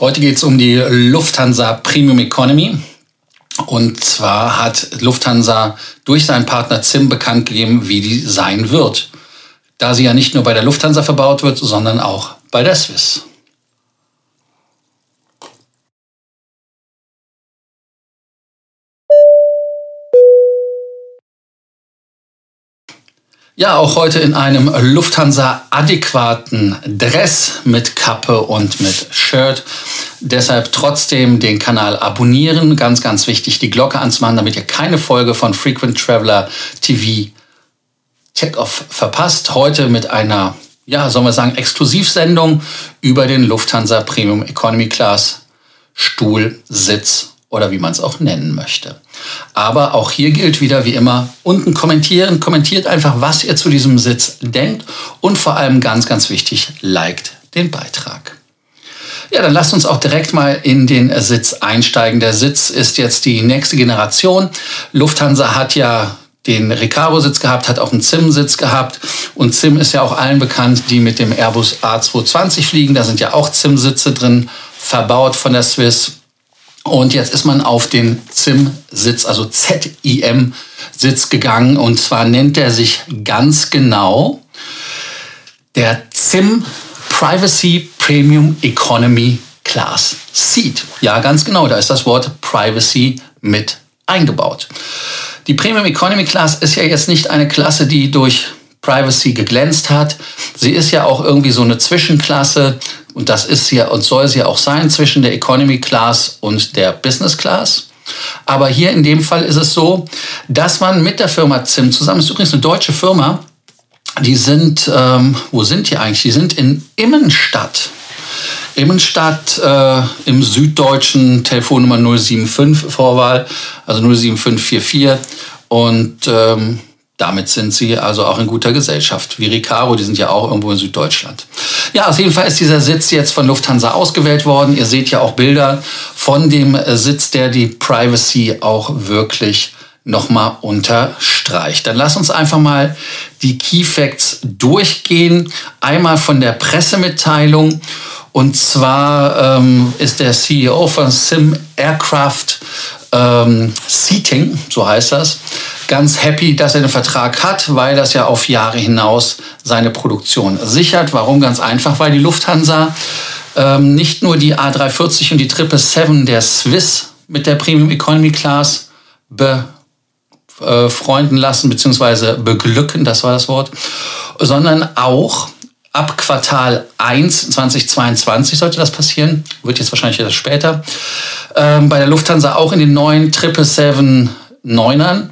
Heute geht es um die Lufthansa Premium Economy. Und zwar hat Lufthansa durch seinen Partner ZIM bekannt gegeben, wie die sein wird. Da sie ja nicht nur bei der Lufthansa verbaut wird, sondern auch bei der Swiss. Ja, auch heute in einem Lufthansa-adäquaten Dress mit Kappe und mit Shirt. Deshalb trotzdem den Kanal abonnieren. Ganz, ganz wichtig, die Glocke anzumachen, damit ihr keine Folge von Frequent Traveler TV Check-Off verpasst. Heute mit einer, ja, sollen wir sagen, Exklusivsendung über den Lufthansa Premium Economy Class Stuhl, Sitz oder wie man es auch nennen möchte. Aber auch hier gilt wieder wie immer, unten kommentieren, kommentiert einfach, was ihr zu diesem Sitz denkt und vor allem ganz, ganz wichtig, liked den Beitrag. Ja, dann lasst uns auch direkt mal in den Sitz einsteigen. Der Sitz ist jetzt die nächste Generation. Lufthansa hat ja den Recaro-Sitz gehabt, hat auch einen ZIM-Sitz gehabt. Und ZIM ist ja auch allen bekannt, die mit dem Airbus A220 fliegen. Da sind ja auch ZIM-Sitze drin, verbaut von der Swiss. Und jetzt ist man auf den ZIM-Sitz, also ZIM-Sitz gegangen. Und zwar nennt er sich ganz genau der ZIM Privacy Premium Economy Class Seat. Ja, ganz genau, da ist das Wort Privacy mit eingebaut. Die Premium Economy Class ist ja jetzt nicht eine Klasse, die durch Privacy geglänzt hat. Sie ist ja auch irgendwie so eine Zwischenklasse und das ist ja und soll sie ja auch sein zwischen der Economy Class und der Business Class. Aber hier in dem Fall ist es so, dass man mit der Firma ZIM zusammen, ist übrigens eine deutsche Firma, die sind, ähm, wo sind die eigentlich? Die sind in Immenstadt. Immenstadt äh, im süddeutschen Telefonnummer 075 Vorwahl, also 07544. Und ähm, damit sind sie also auch in guter Gesellschaft. Wie Ricaro, die sind ja auch irgendwo in Süddeutschland. Ja, auf jeden Fall ist dieser Sitz jetzt von Lufthansa ausgewählt worden. Ihr seht ja auch Bilder von dem Sitz, der die Privacy auch wirklich nochmal unterstreicht. Dann lass uns einfach mal die Key Facts durchgehen. Einmal von der Pressemitteilung. Und zwar ähm, ist der CEO von Sim Aircraft ähm, Seating, so heißt das, ganz happy, dass er den Vertrag hat, weil das ja auf Jahre hinaus seine Produktion sichert. Warum? Ganz einfach, weil die Lufthansa ähm, nicht nur die A340 und die 777 der Swiss mit der Premium Economy Class befreunden äh, lassen, beziehungsweise beglücken, das war das Wort, sondern auch ab Quartal 1 2022 sollte das passieren. Wird jetzt wahrscheinlich etwas später. Ähm, bei der Lufthansa auch in den neuen 777-9ern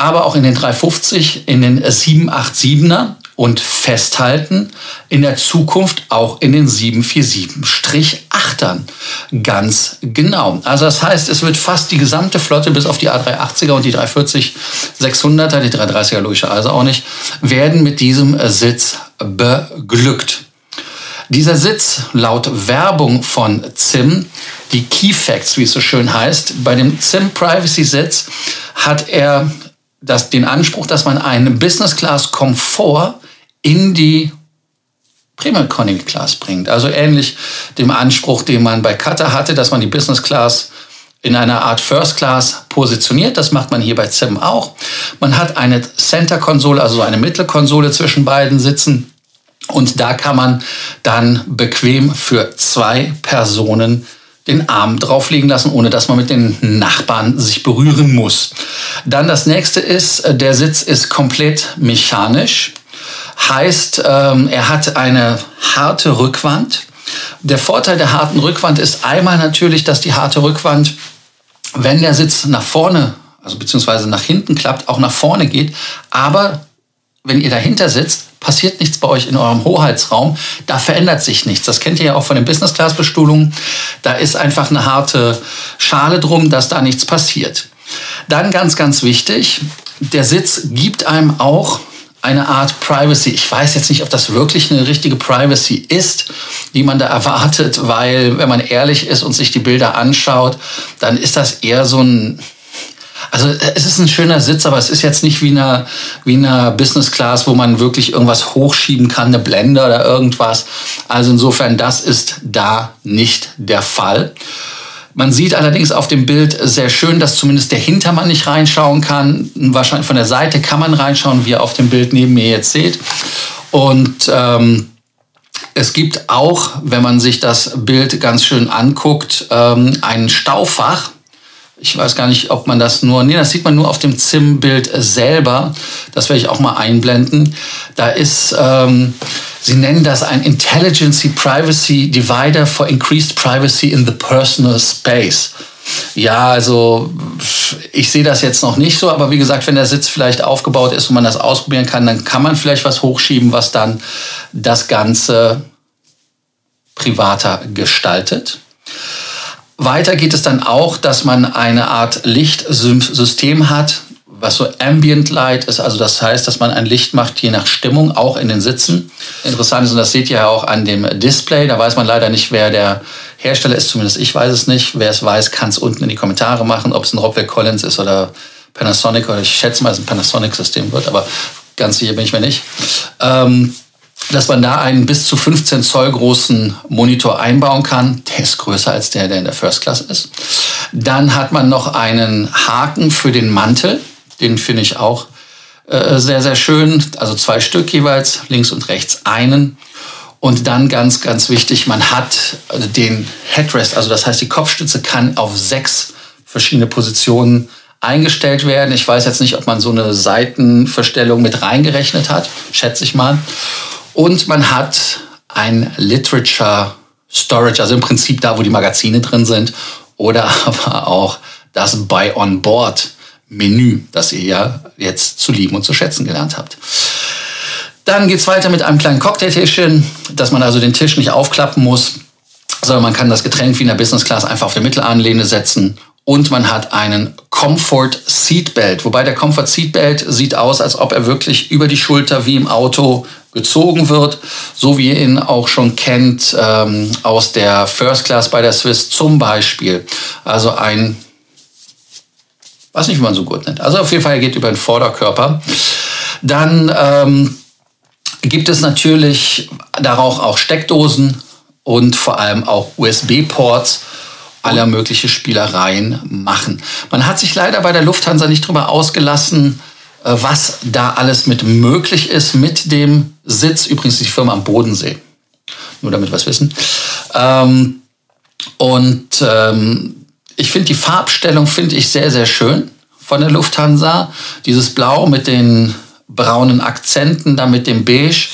aber auch in den 350, in den 787er und festhalten in der Zukunft auch in den 747-8ern. Ganz genau. Also das heißt, es wird fast die gesamte Flotte bis auf die A380er und die 340-600er, die 330er logischerweise auch nicht, werden mit diesem Sitz beglückt. Dieser Sitz laut Werbung von ZIM, die Key Facts, wie es so schön heißt, bei dem ZIM Privacy Sitz hat er das, den Anspruch, dass man einen Business Class Komfort in die Premium Economy Class bringt. Also ähnlich dem Anspruch, den man bei Qatar hatte, dass man die Business Class in einer Art First Class positioniert. Das macht man hier bei ZIM auch. Man hat eine Center-Konsole, also eine Mittelkonsole zwischen beiden Sitzen. Und da kann man dann bequem für zwei Personen den Arm drauflegen lassen, ohne dass man mit den Nachbarn sich berühren muss. Dann das nächste ist, äh, der Sitz ist komplett mechanisch. Heißt, ähm, er hat eine harte Rückwand. Der Vorteil der harten Rückwand ist einmal natürlich, dass die harte Rückwand, wenn der Sitz nach vorne, also beziehungsweise nach hinten klappt, auch nach vorne geht. Aber wenn ihr dahinter sitzt, passiert nichts bei euch in eurem Hoheitsraum. Da verändert sich nichts. Das kennt ihr ja auch von den Business-Class-Bestuhlungen. Da ist einfach eine harte Schale drum, dass da nichts passiert. Dann ganz, ganz wichtig, der Sitz gibt einem auch eine Art Privacy. Ich weiß jetzt nicht, ob das wirklich eine richtige Privacy ist, die man da erwartet, weil wenn man ehrlich ist und sich die Bilder anschaut, dann ist das eher so ein Also äh, es ist ein schöner Sitz, aber es ist jetzt nicht wie eine, wie eine Business Class, wo man wirklich irgendwas hochschieben kann, eine Blende oder irgendwas. Also insofern, das ist da nicht der Fall. Man sieht allerdings auf dem Bild sehr schön, dass zumindest der Hintermann nicht reinschauen kann. Wahrscheinlich von der Seite kann man reinschauen, wie ihr auf dem Bild neben mir jetzt seht. Und ähm, es gibt auch, wenn man sich das Bild ganz schön anguckt, ähm, ein Staufach. Ich weiß gar nicht, ob man das nur, nee, das sieht man nur auf dem ZIM-Bild selber. Das werde ich auch mal einblenden. Da ist, ähm, Sie nennen das ein Intelligency Privacy Divider for Increased Privacy in the Personal Space. Ja, also ich sehe das jetzt noch nicht so, aber wie gesagt, wenn der Sitz vielleicht aufgebaut ist und man das ausprobieren kann, dann kann man vielleicht was hochschieben, was dann das Ganze privater gestaltet. Weiter geht es dann auch, dass man eine Art Lichtsystem hat, was so Ambient Light ist. Also das heißt, dass man ein Licht macht, je nach Stimmung, auch in den Sitzen. Interessant ist, und das seht ihr ja auch an dem Display, da weiß man leider nicht, wer der Hersteller ist, zumindest ich weiß es nicht. Wer es weiß, kann es unten in die Kommentare machen, ob es ein Rockwell Collins ist oder Panasonic oder ich schätze mal, es ein Panasonic-System wird, aber ganz sicher bin ich mir nicht. Ähm, dass man da einen bis zu 15 Zoll großen Monitor einbauen kann. Der ist größer als der, der in der First Class ist. Dann hat man noch einen Haken für den Mantel. Den finde ich auch äh, sehr, sehr schön. Also zwei Stück jeweils, links und rechts einen. Und dann ganz, ganz wichtig, man hat den Headrest, also das heißt, die Kopfstütze kann auf sechs verschiedene Positionen eingestellt werden. Ich weiß jetzt nicht, ob man so eine Seitenverstellung mit reingerechnet hat, schätze ich mal. Und man hat ein Literature Storage, also im Prinzip da, wo die Magazine drin sind, oder aber auch das Buy on Board Menü, das ihr ja jetzt zu lieben und zu schätzen gelernt habt. Dann geht es weiter mit einem kleinen Cocktailtischchen, dass man also den Tisch nicht aufklappen muss, sondern man kann das Getränk wie in der Business Class einfach auf der Mittelanlehne setzen. Und man hat einen Comfort Seatbelt, wobei der Comfort Seatbelt sieht aus, als ob er wirklich über die Schulter wie im Auto gezogen wird, so wie ihr ihn auch schon kennt ähm, aus der First Class bei der Swiss zum Beispiel. Also ein, weiß nicht, wie man so gut nennt. Also auf jeden Fall, geht über den Vorderkörper. Dann ähm, gibt es natürlich darauf auch Steckdosen und vor allem auch USB-Ports aller mögliche Spielereien machen. Man hat sich leider bei der Lufthansa nicht darüber ausgelassen, äh, was da alles mit möglich ist mit dem Sitz. Übrigens die Firma am Bodensee. Nur damit wir es wissen. Ähm, und ähm, ich finde die Farbstellung finde ich sehr, sehr schön von der Lufthansa. Dieses Blau mit den braunen Akzenten, da mit dem Beige.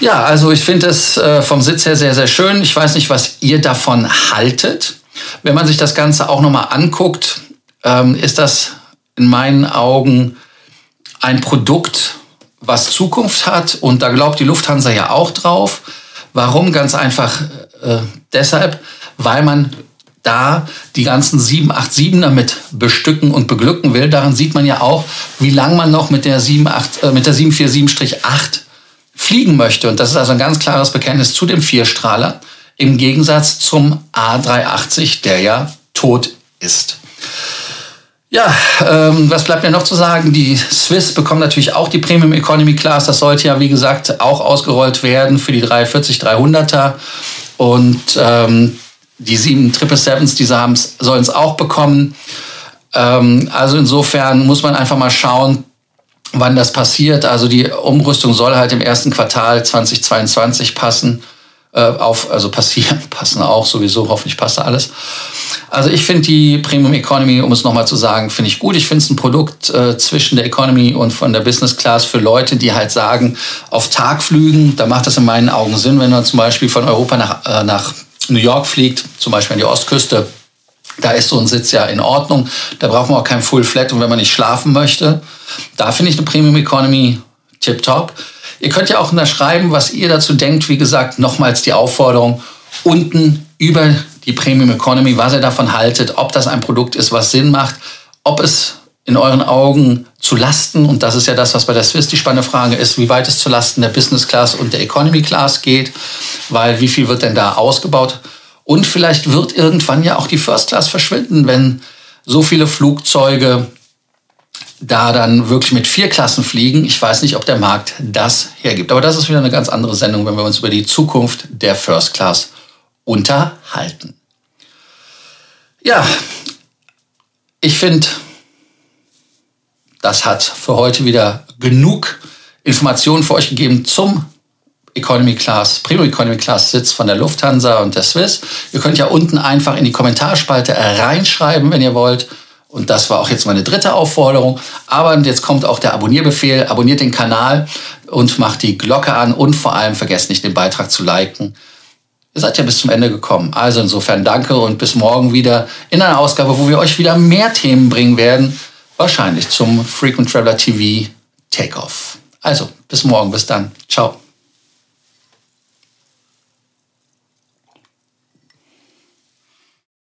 Ja, also ich finde es äh, vom Sitz her sehr, sehr schön. Ich weiß nicht, was ihr davon haltet. Wenn man sich das Ganze auch nochmal anguckt, ähm, ist das in meinen Augen ein Produkt, was Zukunft hat. Und da glaubt die Lufthansa ja auch drauf. Warum? Ganz einfach äh, deshalb, weil man da die ganzen 787 damit bestücken und beglücken will. Daran sieht man ja auch, wie lange man noch mit der, 78, äh, mit der 747-8 fliegen möchte. Und das ist also ein ganz klares Bekenntnis zu dem Vierstrahler im Gegensatz zum A380, der ja tot ist. Ja, ähm, was bleibt mir noch zu sagen? Die Swiss bekommen natürlich auch die Premium Economy Class. Das sollte ja, wie gesagt, auch ausgerollt werden für die 340, 300er. Und ähm, die 7 Sevens, die sie haben, sollen es auch bekommen. Ähm, also insofern muss man einfach mal schauen, wann das passiert. Also die Umrüstung soll halt im ersten Quartal 2022 passen äh, auf, also passieren, passen auch sowieso, hoffentlich passt alles. Also ich finde die Premium Economy, um es nochmal zu sagen, finde ich gut. Ich finde es ein Produkt äh, zwischen der Economy und von der Business Class für Leute, die halt sagen, auf Tagflügen, da macht das in meinen Augen Sinn, wenn man zum Beispiel von Europa nach, äh, nach New York fliegt, zum Beispiel an die Ostküste, da ist so ein Sitz ja in Ordnung. Da braucht man auch kein Full Flat und wenn man nicht schlafen möchte, da finde ich eine Premium Economy tip top. Ihr könnt ja auch unterschreiben, was ihr dazu denkt. Wie gesagt, nochmals die Aufforderung unten über die Premium Economy, was ihr davon haltet, ob das ein Produkt ist, was Sinn macht, ob es in euren Augen zu Lasten, und das ist ja das, was bei der Swiss die spannende Frage ist, wie weit es zu Lasten der Business Class und der Economy Class geht, weil wie viel wird denn da ausgebaut? Und vielleicht wird irgendwann ja auch die First Class verschwinden, wenn so viele Flugzeuge da dann wirklich mit vier Klassen fliegen. Ich weiß nicht, ob der Markt das hergibt. Aber das ist wieder eine ganz andere Sendung, wenn wir uns über die Zukunft der First Class unterhalten. Ja, ich finde, das hat für heute wieder genug Informationen für euch gegeben zum Economy Class, Primo Economy Class Sitz von der Lufthansa und der Swiss. Ihr könnt ja unten einfach in die Kommentarspalte reinschreiben, wenn ihr wollt. Und das war auch jetzt meine dritte Aufforderung. Aber jetzt kommt auch der Abonnierbefehl. Abonniert den Kanal und macht die Glocke an und vor allem vergesst nicht, den Beitrag zu liken. Ihr seid ja bis zum Ende gekommen. Also insofern danke und bis morgen wieder in einer Ausgabe, wo wir euch wieder mehr Themen bringen werden. Wahrscheinlich zum Frequent Traveler TV Takeoff. Also bis morgen, bis dann. Ciao.